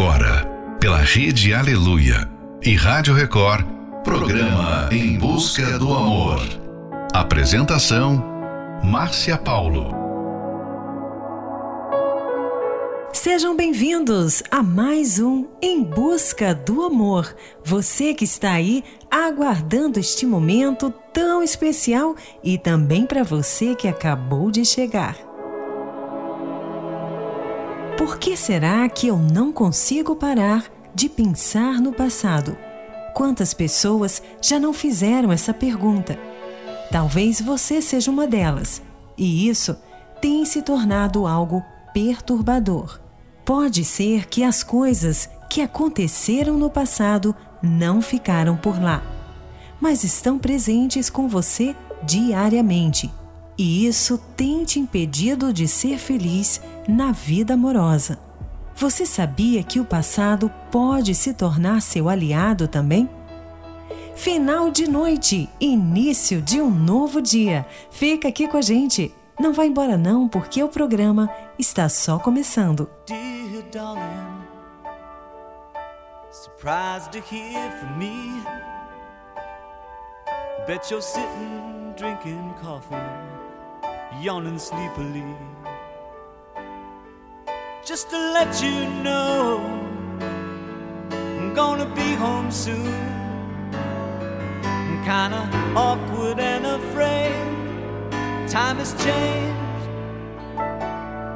agora, pela Rede Aleluia e Rádio Record, programa Em Busca do Amor. Apresentação: Márcia Paulo. Sejam bem-vindos a mais um Em Busca do Amor. Você que está aí aguardando este momento tão especial e também para você que acabou de chegar. Por que será que eu não consigo parar de pensar no passado? Quantas pessoas já não fizeram essa pergunta? Talvez você seja uma delas, e isso tem se tornado algo perturbador. Pode ser que as coisas que aconteceram no passado não ficaram por lá, mas estão presentes com você diariamente. E isso tem te impedido de ser feliz na vida amorosa. Você sabia que o passado pode se tornar seu aliado também? Final de noite, início de um novo dia. Fica aqui com a gente. Não vá embora não, porque o programa está só começando. Dear darling, surprised to hear from me. Bet you're sitting drinking coffee, yawning sleepily. Just to let you know, I'm gonna be home soon. I'm kinda awkward and afraid. Time has changed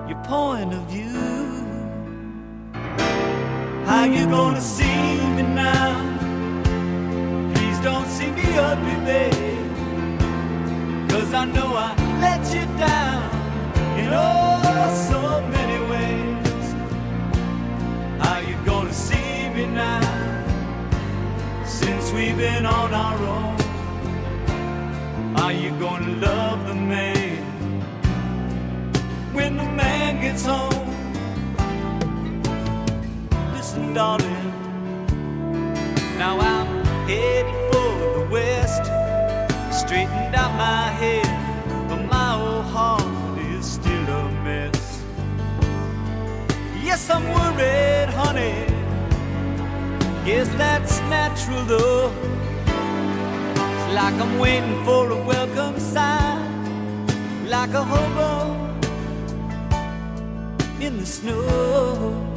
your point of view. How you gonna see me now? Please don't see me ugly, babe. Cause I know I let you down in oh so many now? Since we've been on our own, are you gonna love the man when the man gets home? Listen, darling, now I'm headed for the west, straightened out my head, but my old heart is still a mess. Yes, I'm worried, honey. Guess that's natural though. It's like I'm waiting for a welcome sign, like a hobo in the snow.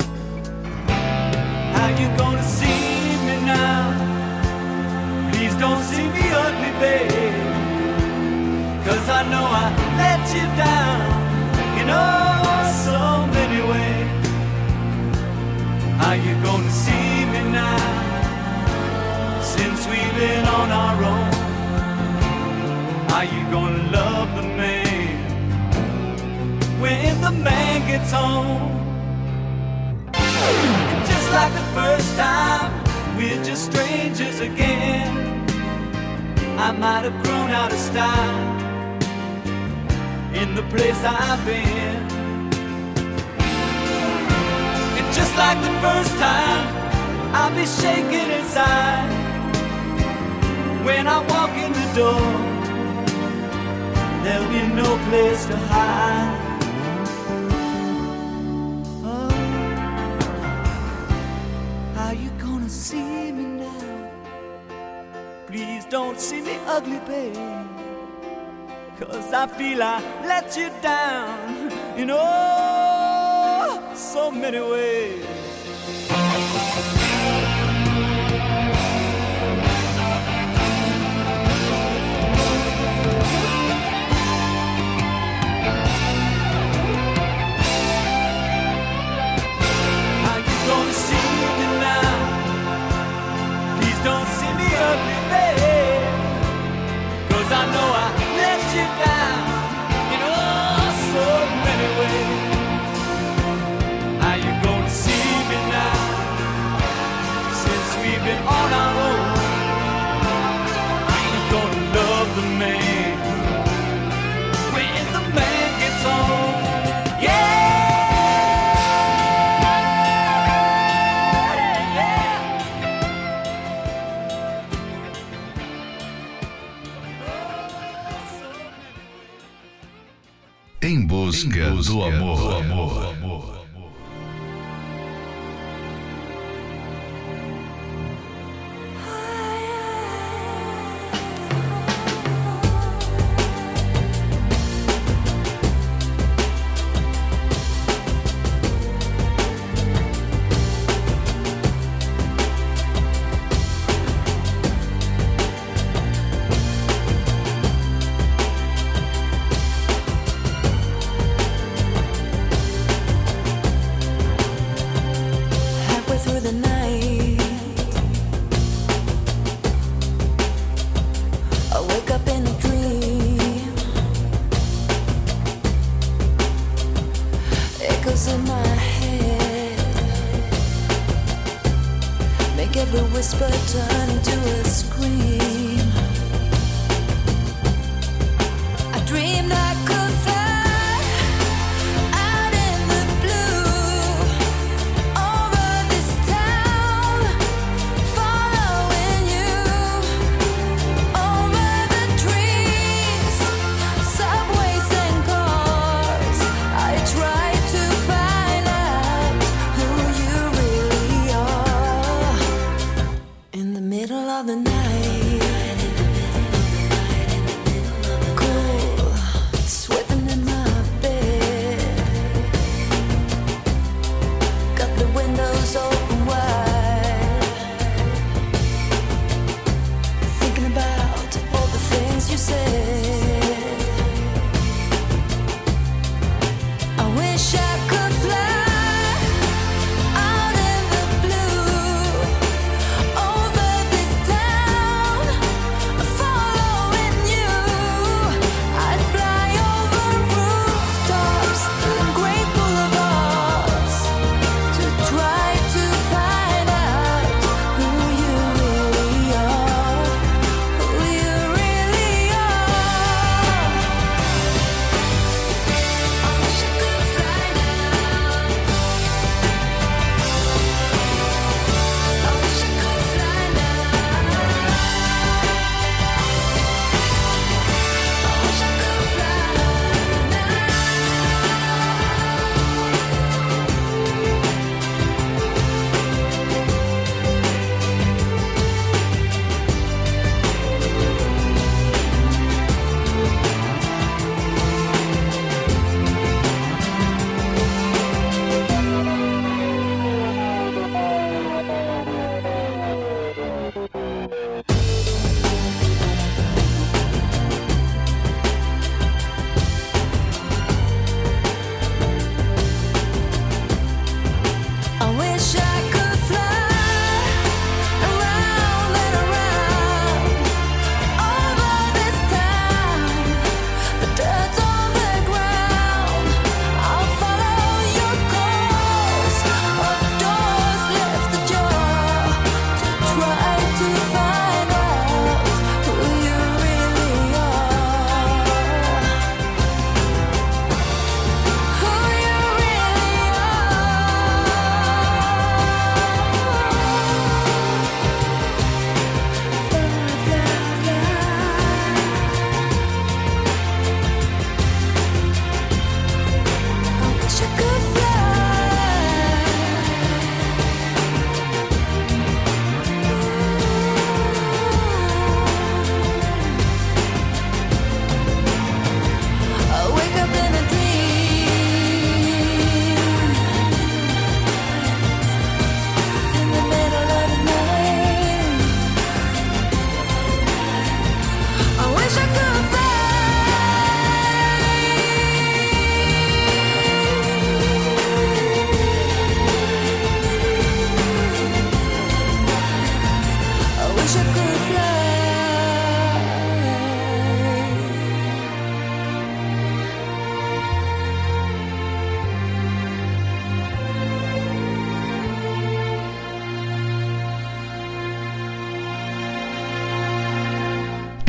How you gonna see me now? Please don't see me ugly, babe. Cause I know I let you down in oh so many ways. How you gonna see me now? Since we've been on our own, are you gonna love the man when the man gets home? Just like the first time, we're just strangers again. I might have grown out of style in the place I've been. Just like the first time, I'll be shaking inside when I walk in the door. There'll be no place to hide. Oh, how you gonna see me now? Please don't see me ugly, babe. Cause I feel I let you down you so many ways. Em busca, do amor.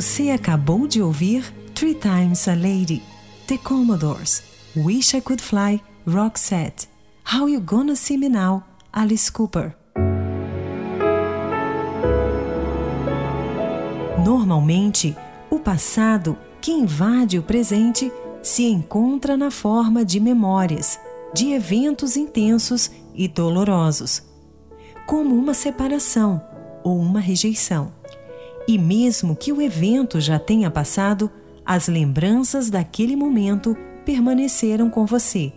Você acabou de ouvir Three Times a Lady, The Commodores, Wish I Could Fly, Roxette, How You Gonna See Me Now, Alice Cooper. Normalmente, o passado que invade o presente se encontra na forma de memórias, de eventos intensos e dolorosos, como uma separação ou uma rejeição. E mesmo que o evento já tenha passado, as lembranças daquele momento permaneceram com você.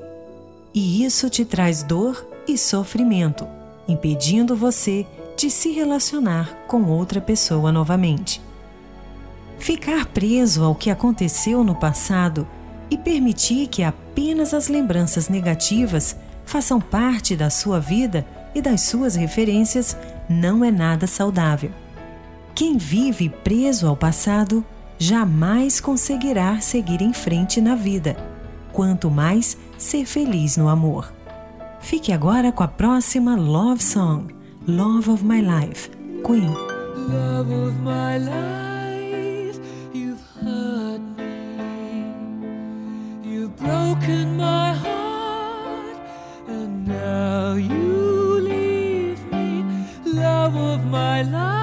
E isso te traz dor e sofrimento, impedindo você de se relacionar com outra pessoa novamente. Ficar preso ao que aconteceu no passado e permitir que apenas as lembranças negativas façam parte da sua vida e das suas referências não é nada saudável. Quem vive preso ao passado jamais conseguirá seguir em frente na vida, quanto mais ser feliz no amor. Fique agora com a próxima Love Song, Love of My Life, Queen. Love of my life, you've hurt me. You've broken my heart, and now you leave me. Love of my life,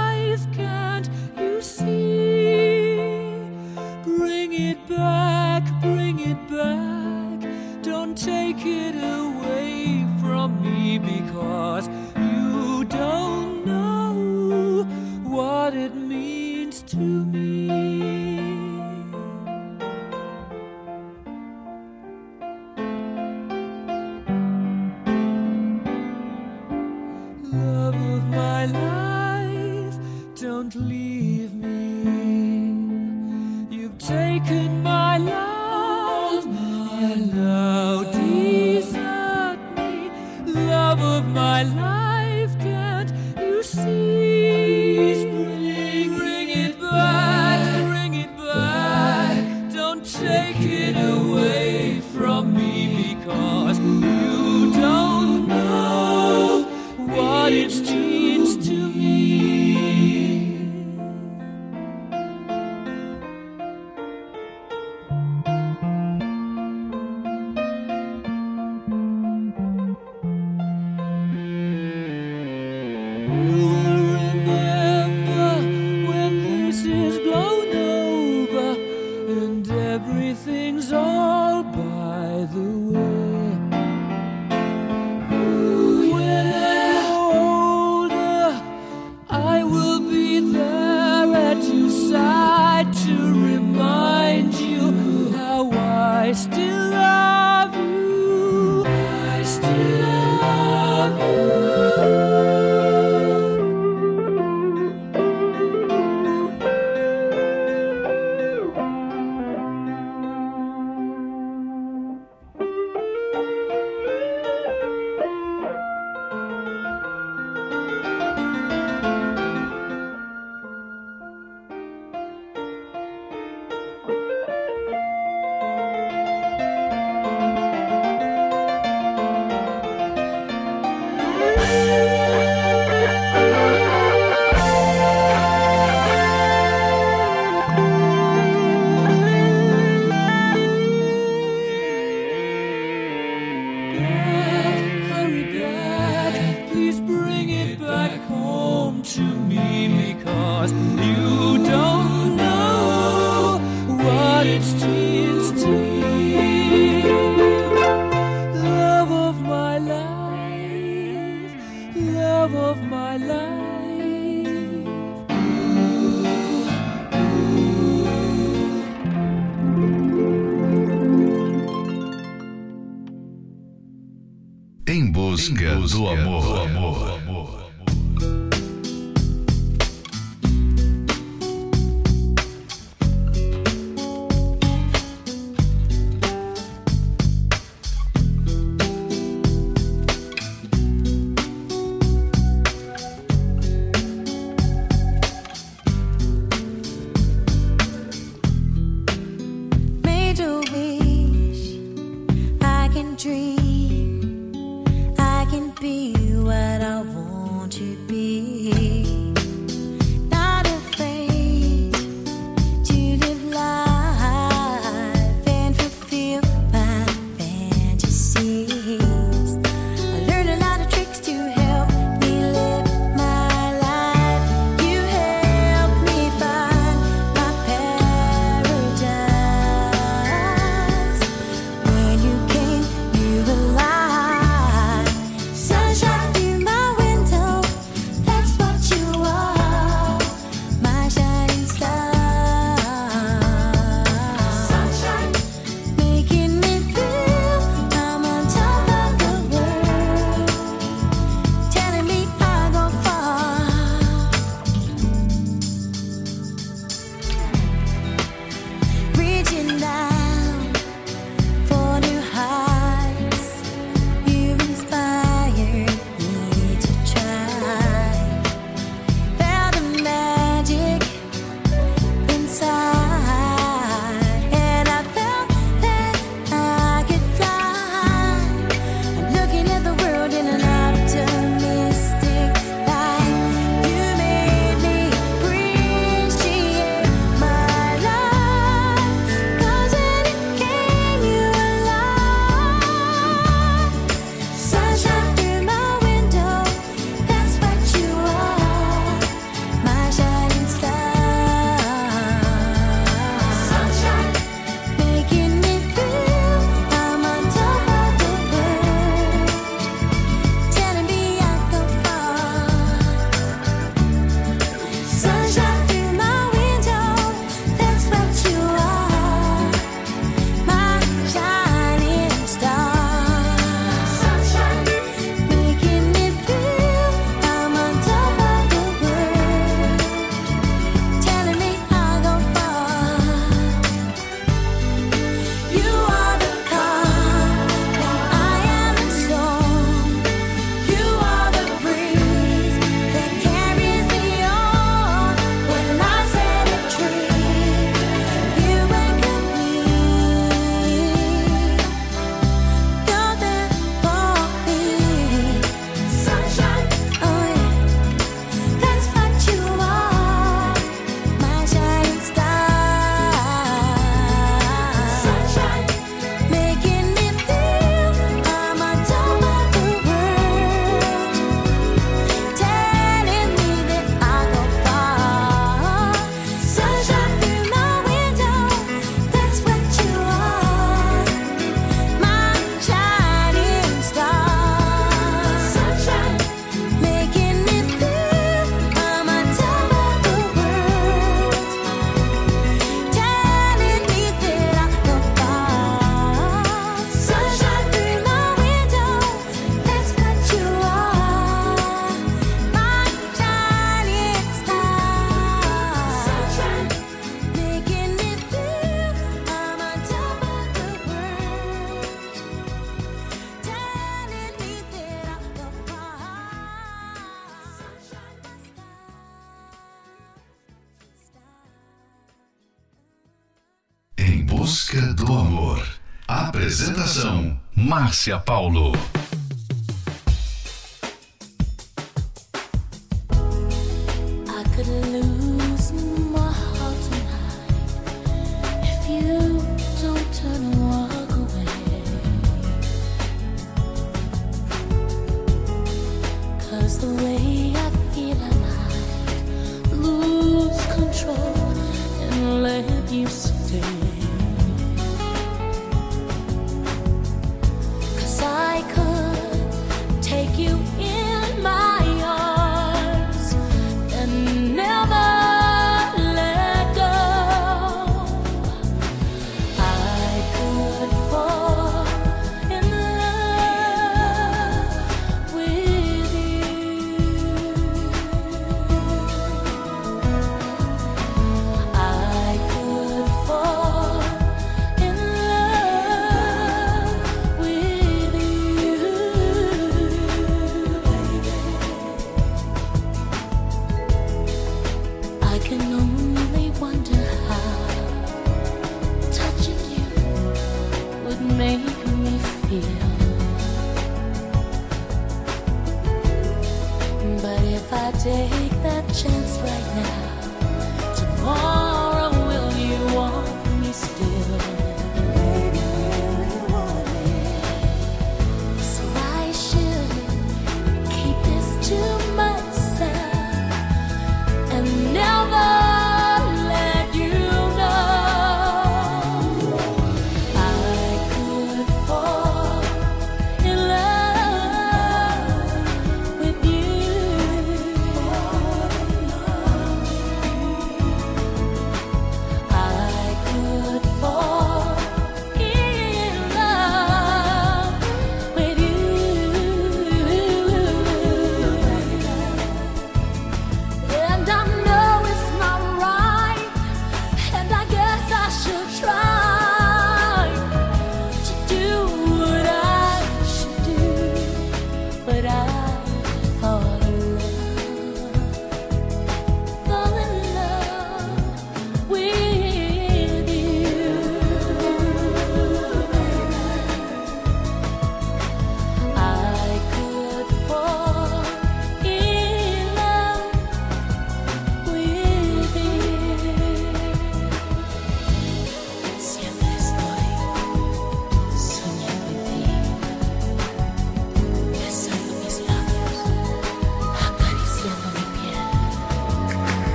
because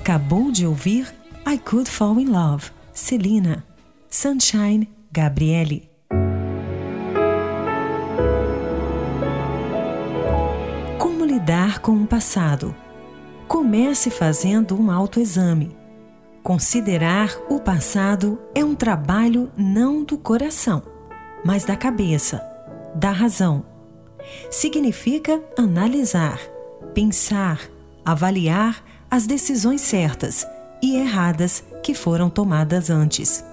acabou de ouvir I Could Fall in Love, Celina, Sunshine, Gabriele. Como lidar com o passado? Comece fazendo um autoexame. Considerar o passado é um trabalho não do coração, mas da cabeça, da razão. Significa analisar, pensar, avaliar as decisões certas e erradas que foram tomadas antes.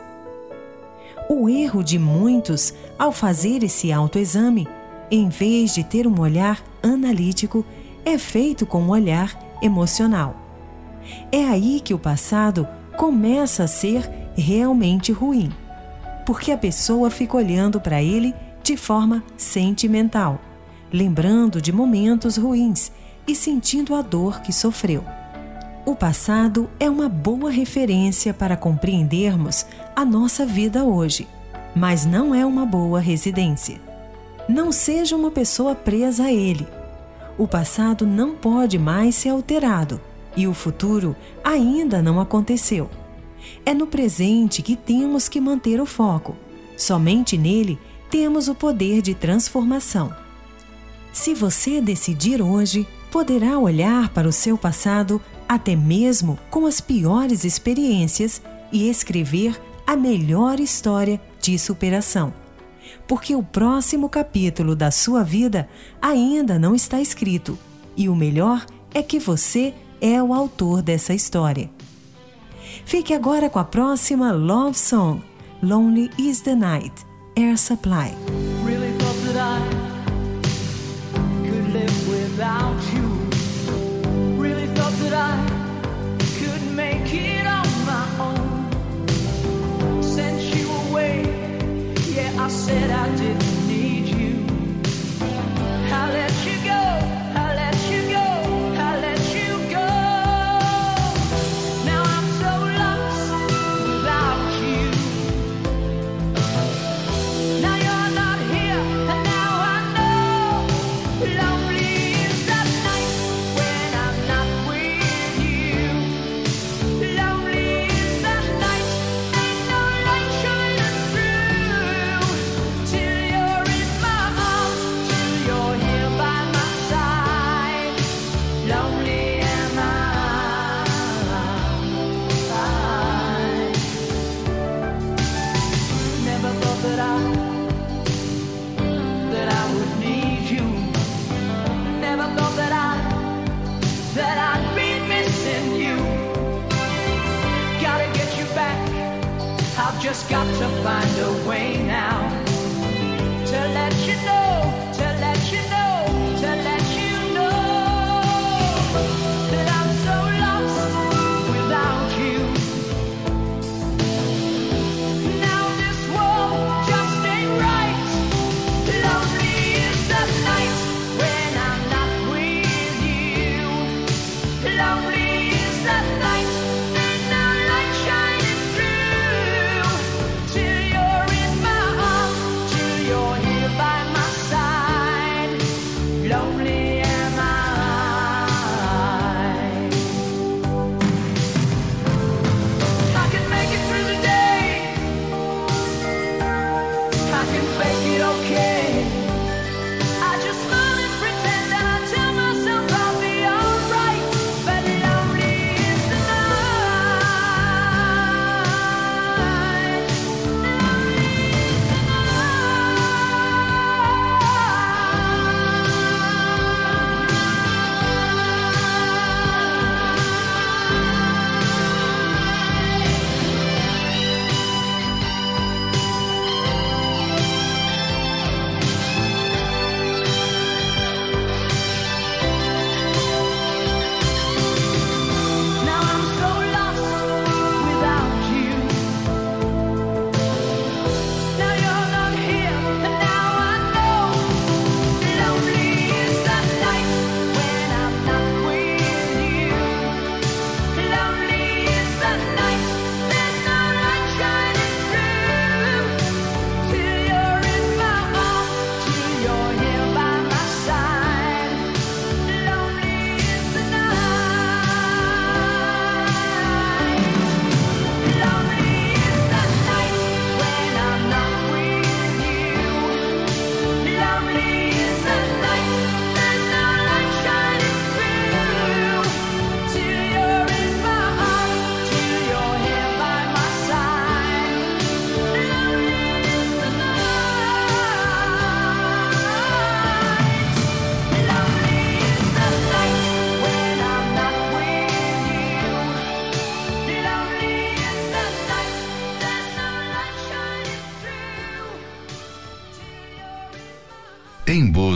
O erro de muitos ao fazer esse autoexame, em vez de ter um olhar analítico, é feito com um olhar emocional. É aí que o passado começa a ser realmente ruim, porque a pessoa fica olhando para ele de forma sentimental, lembrando de momentos ruins e sentindo a dor que sofreu. O passado é uma boa referência para compreendermos a nossa vida hoje, mas não é uma boa residência. Não seja uma pessoa presa a ele. O passado não pode mais ser alterado e o futuro ainda não aconteceu. É no presente que temos que manter o foco. Somente nele temos o poder de transformação. Se você decidir hoje, poderá olhar para o seu passado até mesmo com as piores experiências e escrever a melhor história de superação. Porque o próximo capítulo da sua vida ainda não está escrito, e o melhor é que você é o autor dessa história. Fique agora com a próxima Love Song, Lonely is the Night, Air Supply. Really I said I didn't.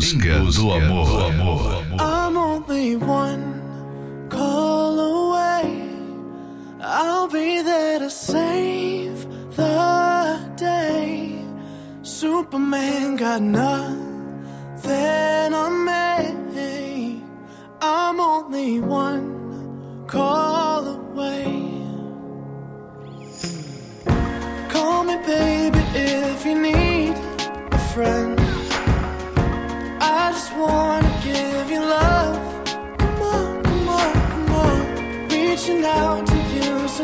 busca, do amor. I'm only one call away. I'll be there to save the day. Superman got nothing on me. I'm only one call.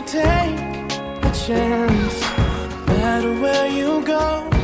take a chance, no matter where you go.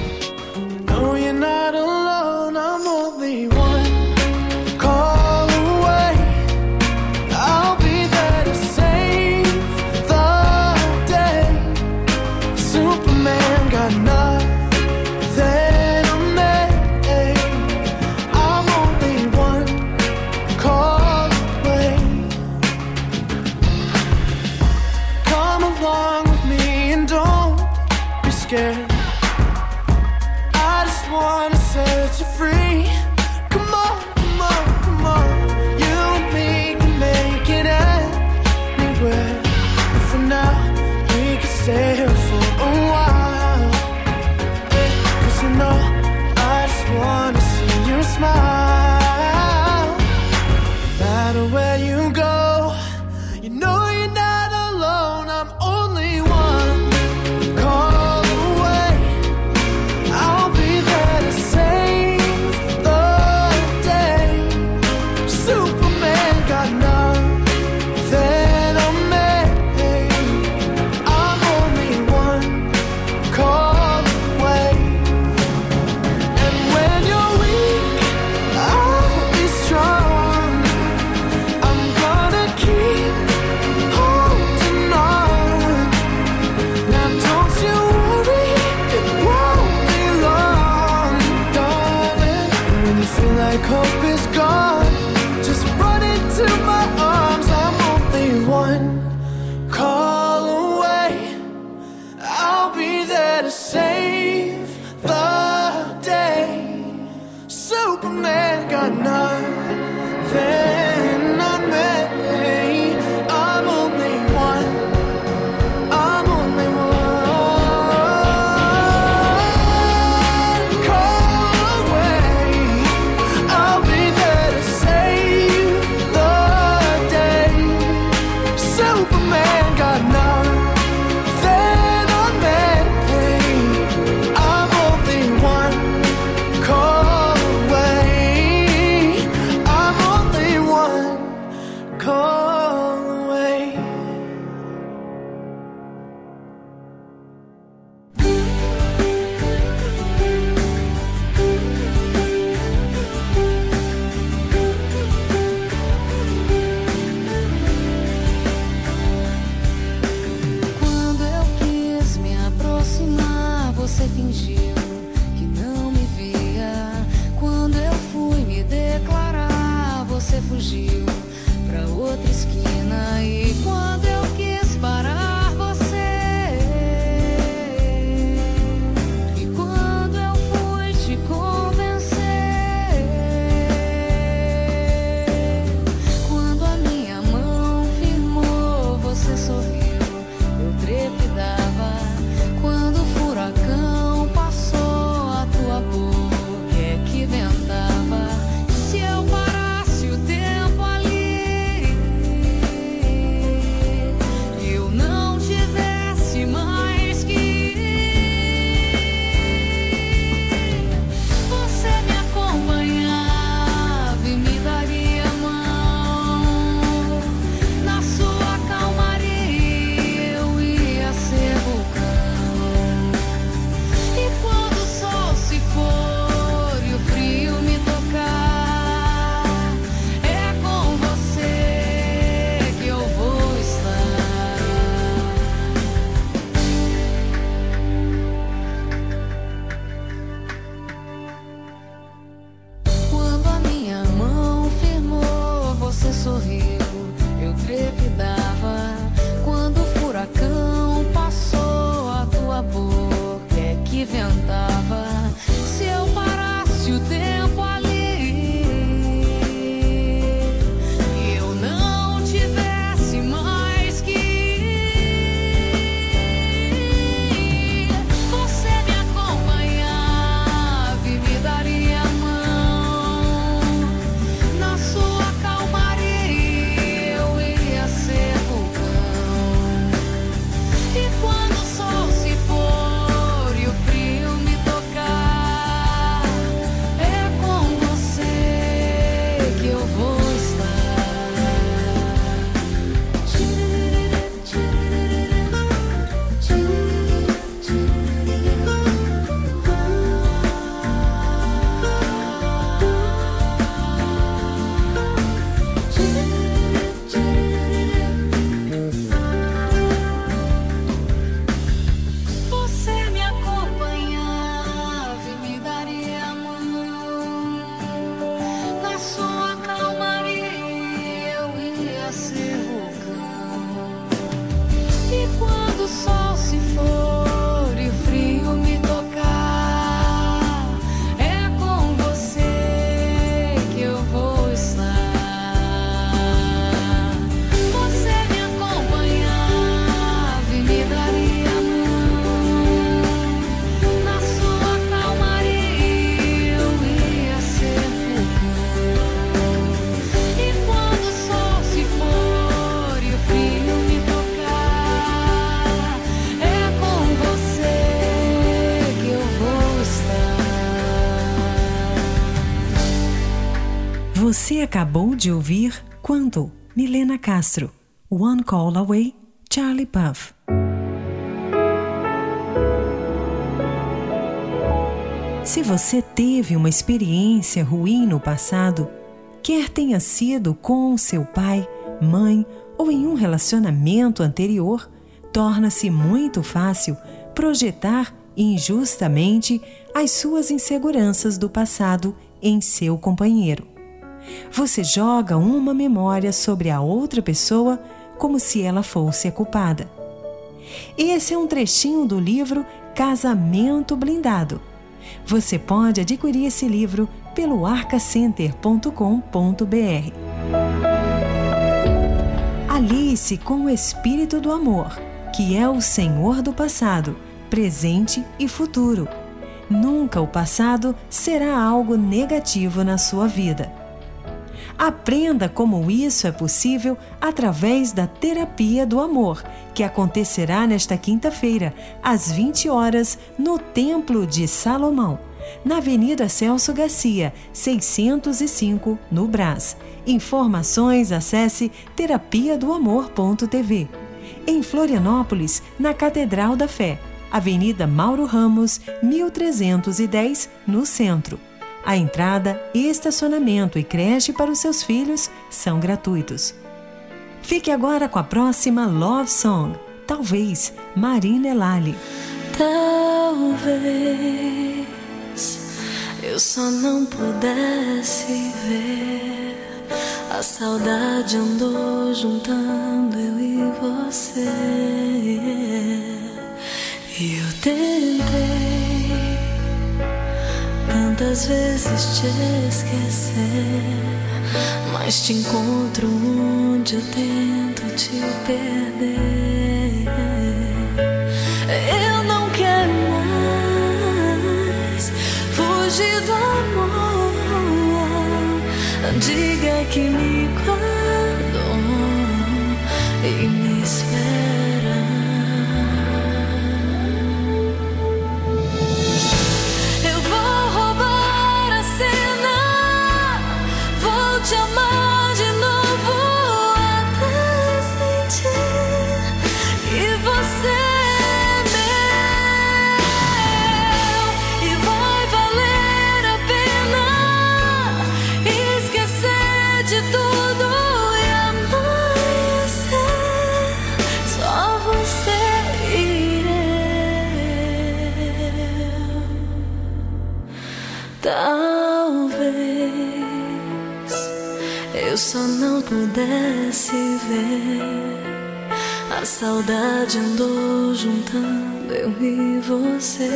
Acabou de ouvir Quando, Milena Castro. One Call Away, Charlie Puff. Se você teve uma experiência ruim no passado, quer tenha sido com seu pai, mãe ou em um relacionamento anterior, torna-se muito fácil projetar injustamente as suas inseguranças do passado em seu companheiro. Você joga uma memória sobre a outra pessoa como se ela fosse a culpada. Esse é um trechinho do livro Casamento Blindado. Você pode adquirir esse livro pelo arcacenter.com.br. Alice com o espírito do amor, que é o Senhor do passado, presente e futuro. Nunca o passado será algo negativo na sua vida. Aprenda como isso é possível através da Terapia do Amor, que acontecerá nesta quinta-feira, às 20 horas, no Templo de Salomão, na Avenida Celso Garcia, 605, no Brás. Informações acesse terapia do amor.tv. Em Florianópolis, na Catedral da Fé, Avenida Mauro Ramos, 1310, no centro. A entrada, estacionamento e creche para os seus filhos são gratuitos. Fique agora com a próxima Love Song, talvez Marina Elali. Talvez eu só não pudesse ver. A saudade andou juntando eu e você. E eu tentei tantas vezes te esquecer. Mas te encontro onde eu tento te perder. Eu não quero mais fugir do amor. Diga que me guardou e me espera. Só não pudesse ver. A saudade andou juntando eu e você.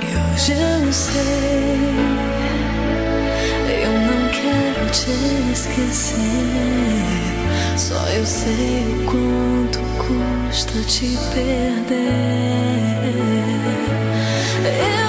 E hoje eu sei, eu não quero te esquecer. Só eu sei o quanto custa te perder. Eu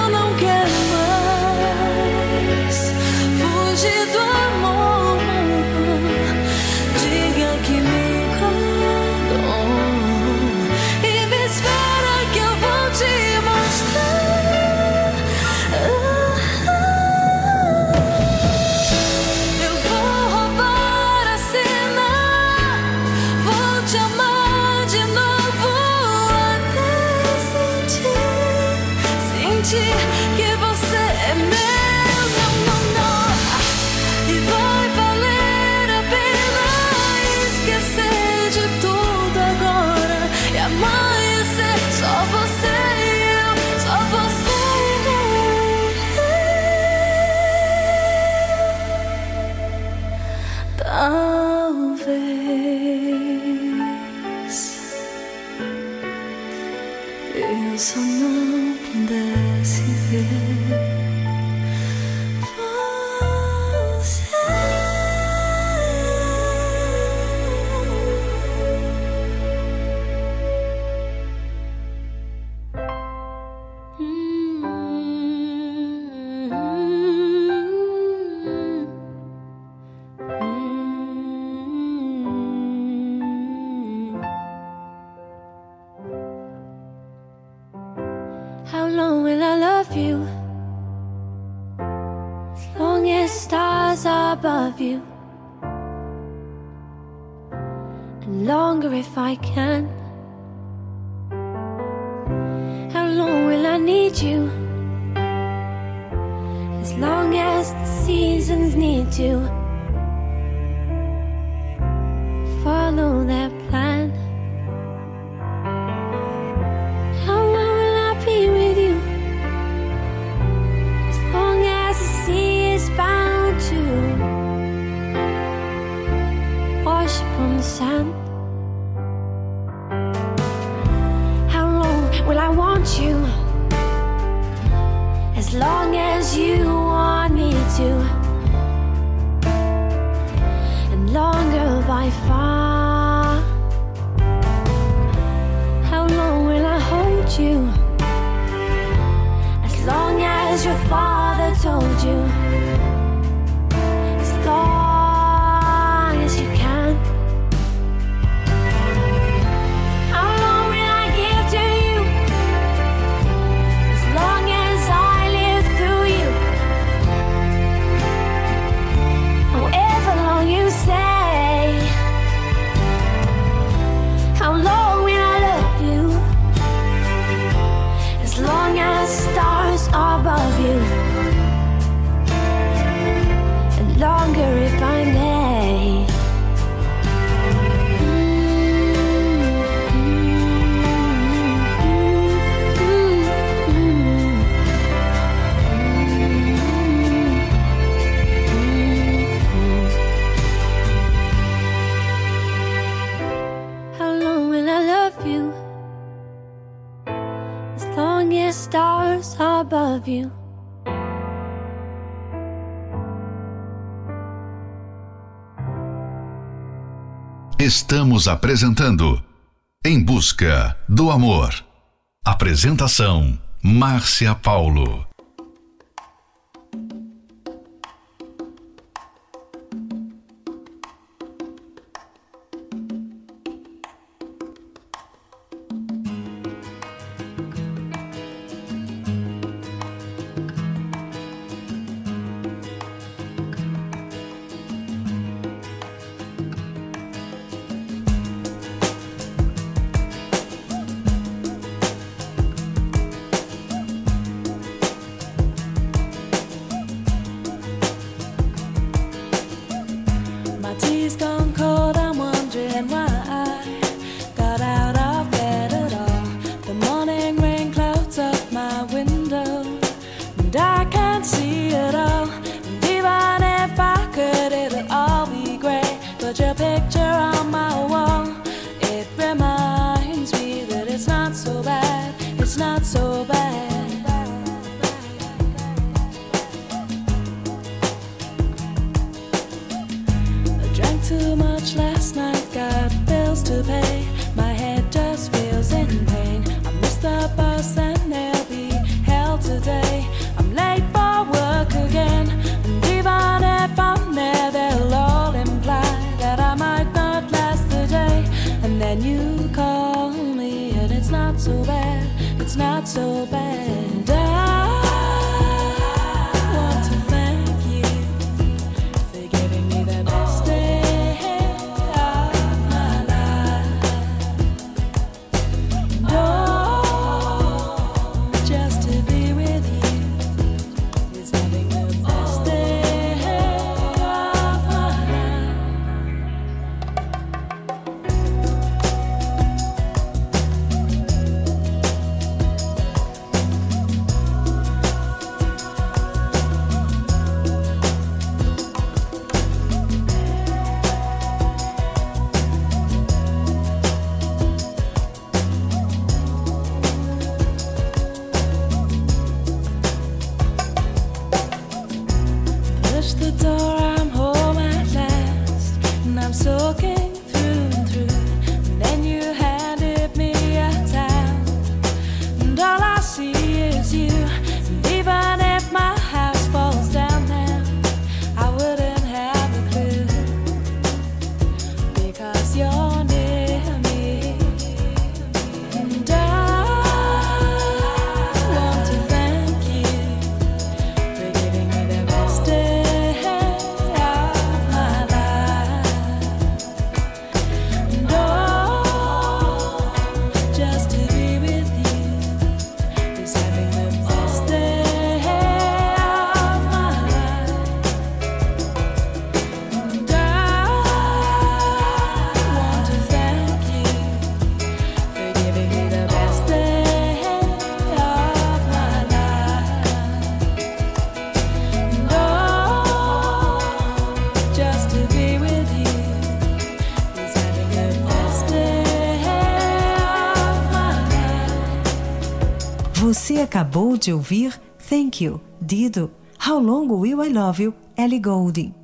above you. And longer if I'm there. above you. Estamos apresentando Em Busca do Amor. Apresentação Márcia Paulo. Acabou de ouvir Thank You, Dido, How Long Will I Love You, Ellie Goulding.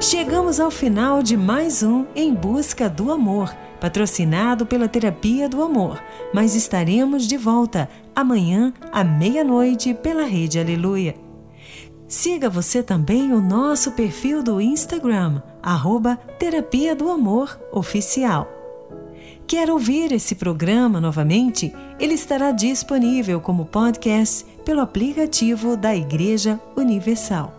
Chegamos ao final de mais um Em Busca do Amor, patrocinado pela Terapia do Amor, mas estaremos de volta amanhã à meia-noite pela Rede Aleluia. Siga você também o nosso perfil do Instagram, arroba Terapia do Amor Oficial. Quer ouvir esse programa novamente? Ele estará disponível como podcast pelo aplicativo da Igreja Universal.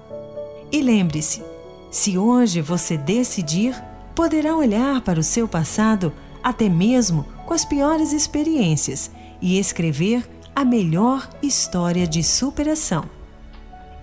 E lembre-se, se hoje você decidir, poderá olhar para o seu passado, até mesmo com as piores experiências, e escrever a melhor história de superação.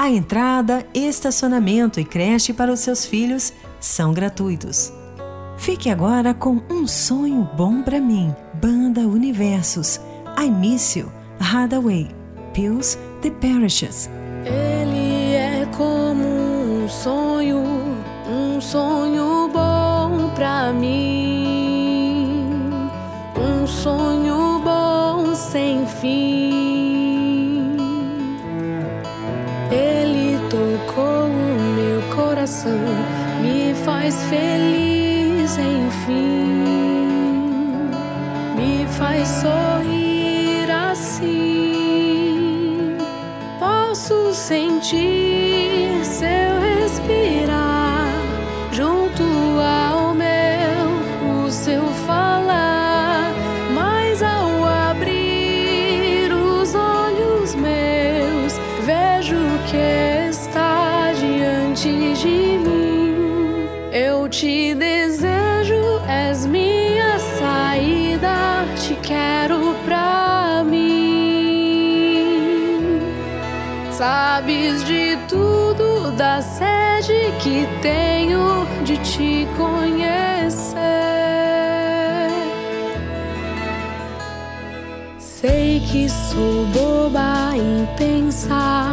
A entrada, estacionamento e creche para os seus filhos são gratuitos. Fique agora com Um Sonho Bom para Mim, Banda Universos, I Miss You, Hathaway, Pills, The Parishes. Ele é como um sonho, um sonho bom pra mim, um sonho bom sem fim. Coração, me faz feliz, enfim, me faz sorrir assim. Posso sentir sou boba em pensar